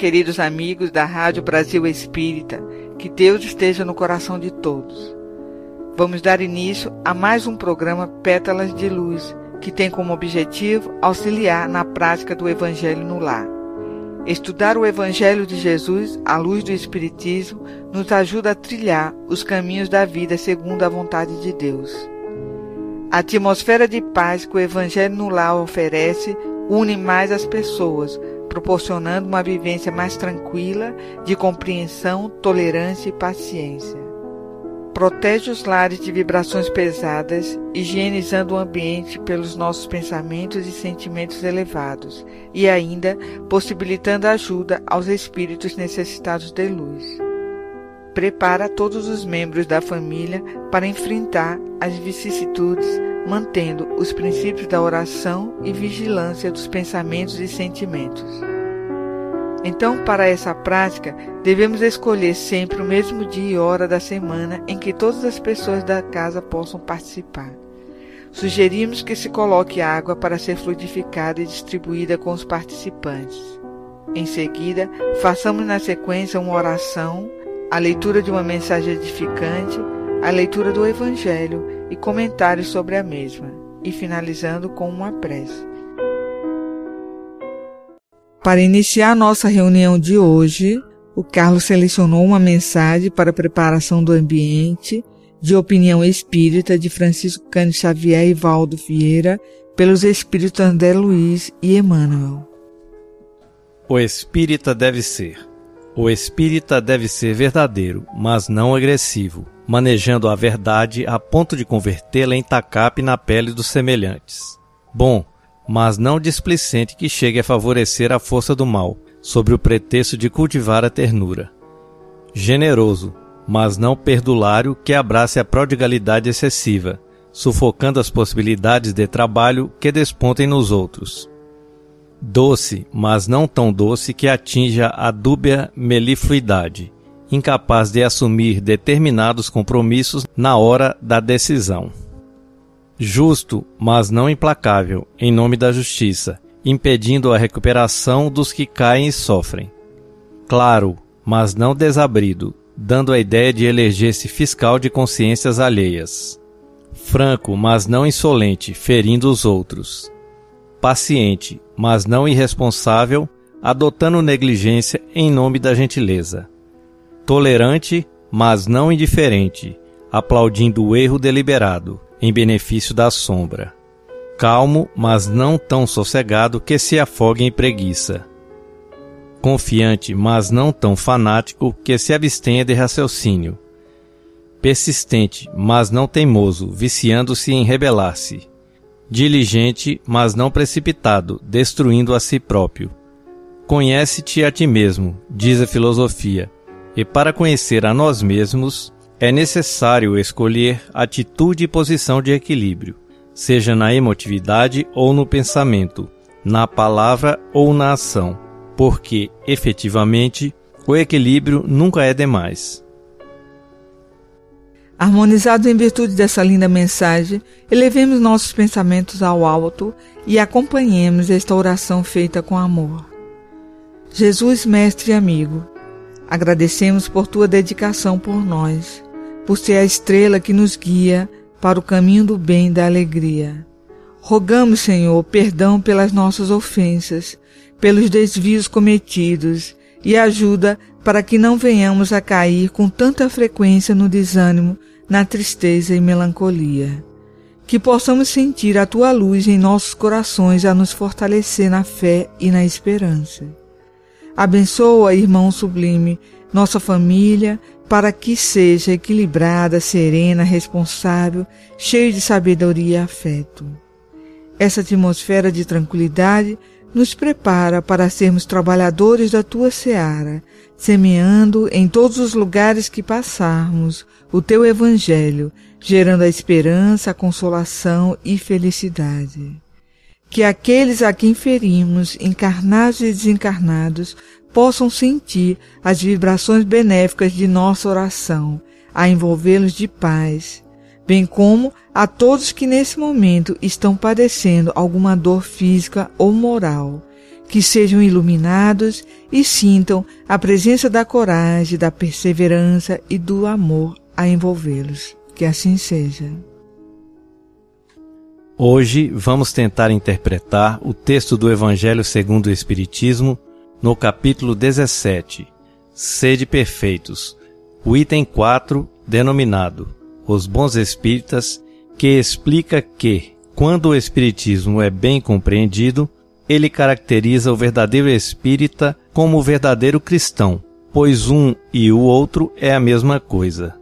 Queridos amigos da Rádio Brasil Espírita, que Deus esteja no coração de todos. Vamos dar início a mais um programa Pétalas de Luz, que tem como objetivo auxiliar na prática do Evangelho no lar. Estudar o Evangelho de Jesus à luz do Espiritismo nos ajuda a trilhar os caminhos da vida segundo a vontade de Deus. A atmosfera de paz que o Evangelho no lar oferece une mais as pessoas, proporcionando uma vivência mais tranquila, de compreensão, tolerância e paciência. Protege os lares de vibrações pesadas, higienizando o ambiente pelos nossos pensamentos e sentimentos elevados, e ainda possibilitando ajuda aos espíritos necessitados de luz. Prepara todos os membros da família para enfrentar as vicissitudes mantendo os princípios da oração e vigilância dos pensamentos e sentimentos. Então, para essa prática, devemos escolher sempre o mesmo dia e hora da semana em que todas as pessoas da casa possam participar. Sugerimos que se coloque água para ser fluidificada e distribuída com os participantes. Em seguida, façamos na sequência uma oração, a leitura de uma mensagem edificante, a leitura do Evangelho e comentários sobre a mesma, e finalizando com uma prece. Para iniciar nossa reunião de hoje, o Carlos selecionou uma mensagem para a preparação do ambiente de opinião espírita de Francisco Cândido Xavier e Valdo Vieira, pelos espíritos André Luiz e Emmanuel. O espírita deve ser. O espírita deve ser verdadeiro, mas não agressivo manejando a verdade a ponto de convertê-la em tacape na pele dos semelhantes. Bom, mas não displicente que chegue a favorecer a força do mal, sob o pretexto de cultivar a ternura. Generoso, mas não perdulário que abrace a prodigalidade excessiva, sufocando as possibilidades de trabalho que despontem nos outros. Doce, mas não tão doce que atinja a dúbia melifluidade, incapaz de assumir determinados compromissos na hora da decisão. Justo, mas não implacável, em nome da justiça, impedindo a recuperação dos que caem e sofrem. Claro, mas não desabrido, dando a ideia de eleger-se fiscal de consciências alheias. Franco, mas não insolente, ferindo os outros. Paciente, mas não irresponsável, adotando negligência em nome da gentileza tolerante, mas não indiferente, aplaudindo o erro deliberado, em benefício da sombra. Calmo, mas não tão sossegado que se afogue em preguiça. Confiante, mas não tão fanático que se abstenha de raciocínio. Persistente, mas não teimoso, viciando-se em rebelar-se. Diligente, mas não precipitado, destruindo a si próprio. Conhece-te a ti mesmo, diz a filosofia, e para conhecer a nós mesmos, é necessário escolher atitude e posição de equilíbrio, seja na emotividade ou no pensamento, na palavra ou na ação, porque, efetivamente, o equilíbrio nunca é demais. Harmonizados em virtude dessa linda mensagem, elevemos nossos pensamentos ao alto e acompanhemos esta oração feita com amor. Jesus, mestre e amigo, Agradecemos por tua dedicação por nós, por ser a estrela que nos guia para o caminho do bem e da alegria. Rogamos, Senhor, perdão pelas nossas ofensas, pelos desvios cometidos e ajuda para que não venhamos a cair com tanta frequência no desânimo, na tristeza e melancolia. Que possamos sentir a tua luz em nossos corações a nos fortalecer na fé e na esperança. Abençoa, irmão sublime, nossa família, para que seja equilibrada, serena, responsável, cheio de sabedoria e afeto. Essa atmosfera de tranquilidade nos prepara para sermos trabalhadores da tua seara, semeando em todos os lugares que passarmos o teu evangelho, gerando a esperança, a consolação e felicidade. Que aqueles a quem ferimos, encarnados e desencarnados, possam sentir as vibrações benéficas de nossa oração, a envolvê-los de paz, bem como a todos que nesse momento estão padecendo alguma dor física ou moral, que sejam iluminados e sintam a presença da coragem, da perseverança e do amor a envolvê-los. Que assim seja. Hoje vamos tentar interpretar o texto do Evangelho segundo o Espiritismo no capítulo 17, Sede Perfeitos, o item 4, denominado Os Bons Espíritas, que explica que, quando o Espiritismo é bem compreendido, ele caracteriza o verdadeiro espírita como o verdadeiro cristão, pois um e o outro é a mesma coisa.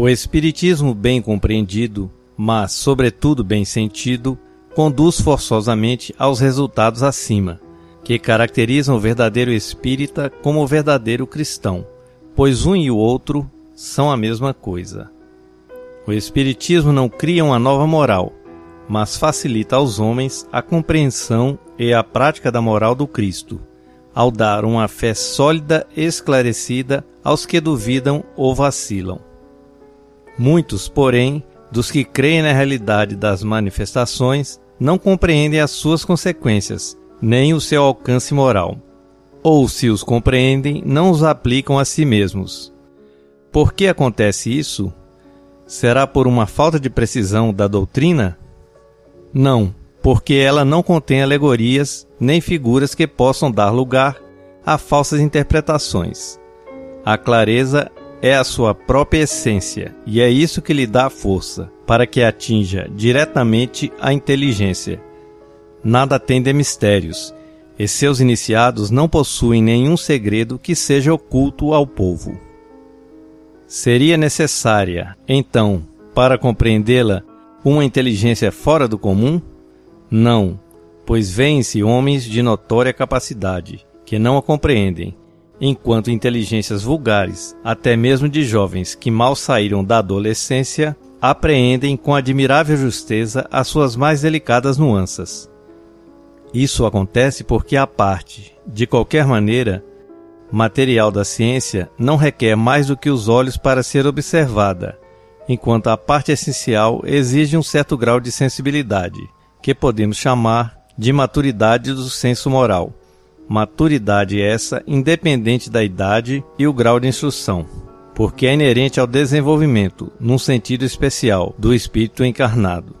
O Espiritismo bem compreendido, mas, sobretudo, bem sentido, conduz forçosamente aos resultados acima, que caracterizam o verdadeiro espírita como o verdadeiro cristão, pois um e o outro são a mesma coisa. O Espiritismo não cria uma nova moral, mas facilita aos homens a compreensão e a prática da moral do Cristo, ao dar uma fé sólida e esclarecida aos que duvidam ou vacilam. Muitos, porém, dos que creem na realidade das manifestações não compreendem as suas consequências, nem o seu alcance moral. Ou, se os compreendem, não os aplicam a si mesmos. Por que acontece isso? Será por uma falta de precisão da doutrina? Não, porque ela não contém alegorias nem figuras que possam dar lugar a falsas interpretações. A clareza é a sua própria essência e é isso que lhe dá força para que atinja diretamente a inteligência. Nada tem de mistérios, e seus iniciados não possuem nenhum segredo que seja oculto ao povo. Seria necessária, então, para compreendê-la, uma inteligência fora do comum? Não, pois vêem-se homens de notória capacidade, que não a compreendem, enquanto inteligências vulgares, até mesmo de jovens que mal saíram da adolescência, apreendem com admirável justeza as suas mais delicadas nuances. Isso acontece porque a parte, de qualquer maneira, material da ciência não requer mais do que os olhos para ser observada, enquanto a parte essencial exige um certo grau de sensibilidade, que podemos chamar de maturidade do senso moral maturidade essa independente da idade e o grau de instrução, porque é inerente ao desenvolvimento, num sentido especial, do espírito encarnado.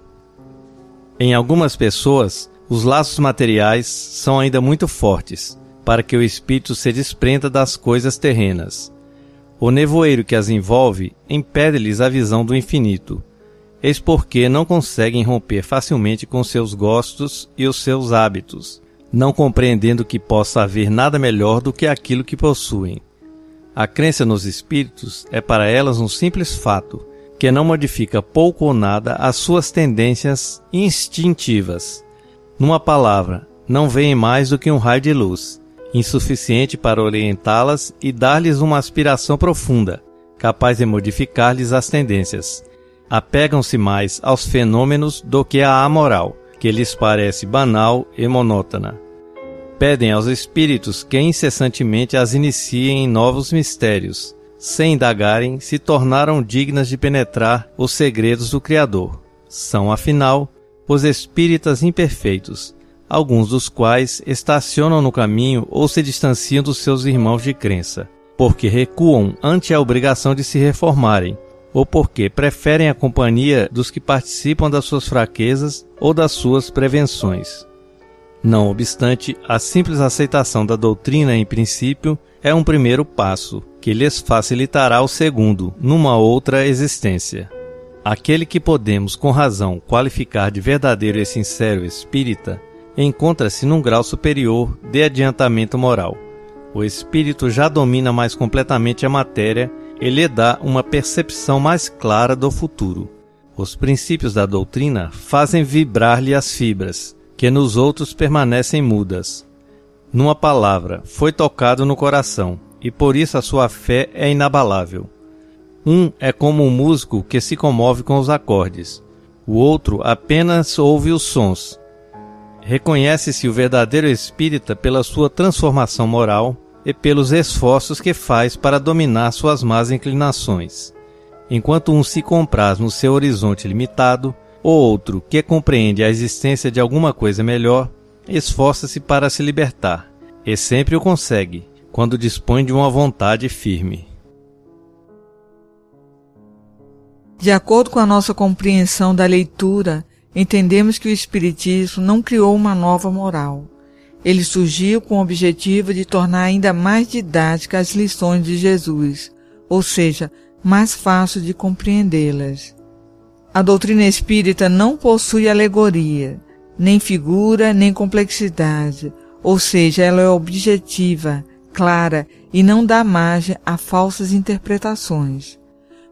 Em algumas pessoas, os laços materiais são ainda muito fortes para que o espírito se desprenda das coisas terrenas. O nevoeiro que as envolve impede-lhes a visão do infinito, eis porque não conseguem romper facilmente com seus gostos e os seus hábitos não compreendendo que possa haver nada melhor do que aquilo que possuem. A crença nos espíritos é para elas um simples fato, que não modifica pouco ou nada as suas tendências instintivas. Numa palavra, não veem mais do que um raio de luz, insuficiente para orientá-las e dar-lhes uma aspiração profunda, capaz de modificar-lhes as tendências. Apegam-se mais aos fenômenos do que à moral que lhes parece banal e monótona. Pedem aos espíritos que incessantemente as iniciem em novos mistérios, sem indagarem se tornaram dignas de penetrar os segredos do Criador. São, afinal, os espíritas imperfeitos, alguns dos quais estacionam no caminho ou se distanciam dos seus irmãos de crença, porque recuam ante a obrigação de se reformarem ou porque preferem a companhia dos que participam das suas fraquezas ou das suas prevenções. Não obstante, a simples aceitação da doutrina em princípio é um primeiro passo, que lhes facilitará o segundo, numa outra existência. Aquele que podemos com razão qualificar de verdadeiro e sincero espírita encontra-se num grau superior de adiantamento moral. O espírito já domina mais completamente a matéria e lhe dá uma percepção mais clara do futuro. Os princípios da doutrina fazem vibrar-lhe as fibras, que nos outros permanecem mudas. Numa palavra, foi tocado no coração, e por isso a sua fé é inabalável. Um é como um músico que se comove com os acordes, o outro apenas ouve os sons. Reconhece-se o verdadeiro espírita pela sua transformação moral e pelos esforços que faz para dominar suas más inclinações. Enquanto um se compraz no seu horizonte limitado, o outro, que compreende a existência de alguma coisa melhor, esforça-se para se libertar, e sempre o consegue, quando dispõe de uma vontade firme. De acordo com a nossa compreensão da leitura, entendemos que o Espiritismo não criou uma nova moral, ele surgiu com o objetivo de tornar ainda mais didáticas as lições de Jesus, ou seja, mais fácil de compreendê-las. A doutrina espírita não possui alegoria, nem figura, nem complexidade, ou seja, ela é objetiva, clara e não dá margem a falsas interpretações.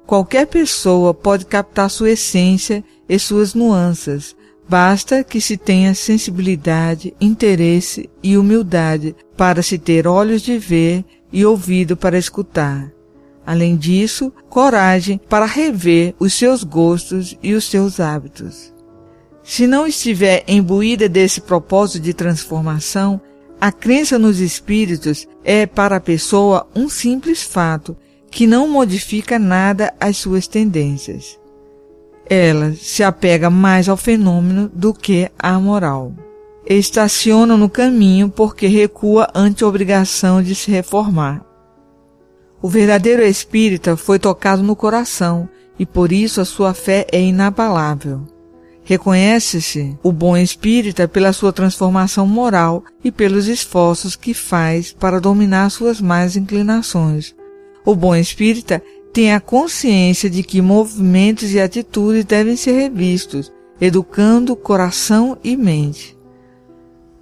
Qualquer pessoa pode captar sua essência e suas nuances, Basta que se tenha sensibilidade, interesse e humildade para se ter olhos de ver e ouvido para escutar. Além disso, coragem para rever os seus gostos e os seus hábitos. Se não estiver imbuída desse propósito de transformação, a crença nos espíritos é para a pessoa um simples fato que não modifica nada às suas tendências ela se apega mais ao fenômeno do que à moral. Estaciona no caminho porque recua ante a obrigação de se reformar. O verdadeiro espírita foi tocado no coração e por isso a sua fé é inabalável. Reconhece-se o bom espírita pela sua transformação moral e pelos esforços que faz para dominar suas más inclinações. O bom espírita tem a consciência de que movimentos e atitudes devem ser revistos, educando coração e mente.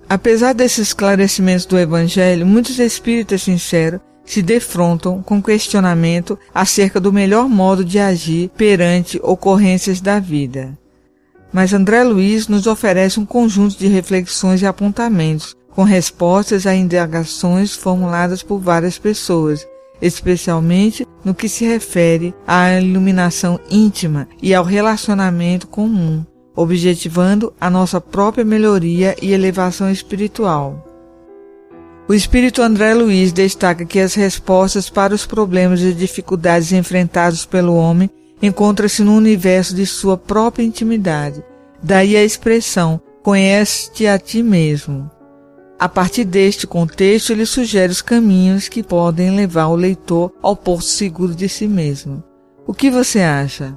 Apesar desses esclarecimentos do Evangelho, muitos espíritas sinceros se defrontam com questionamento acerca do melhor modo de agir perante ocorrências da vida. Mas André Luiz nos oferece um conjunto de reflexões e apontamentos com respostas a indagações formuladas por várias pessoas especialmente no que se refere à iluminação íntima e ao relacionamento comum, objetivando a nossa própria melhoria e elevação espiritual. O espírito André Luiz destaca que as respostas para os problemas e dificuldades enfrentados pelo homem encontram-se no universo de sua própria intimidade. Daí a expressão: conhece-te a ti mesmo. A partir deste contexto, ele sugere os caminhos que podem levar o leitor ao porto seguro de si mesmo. O que você acha?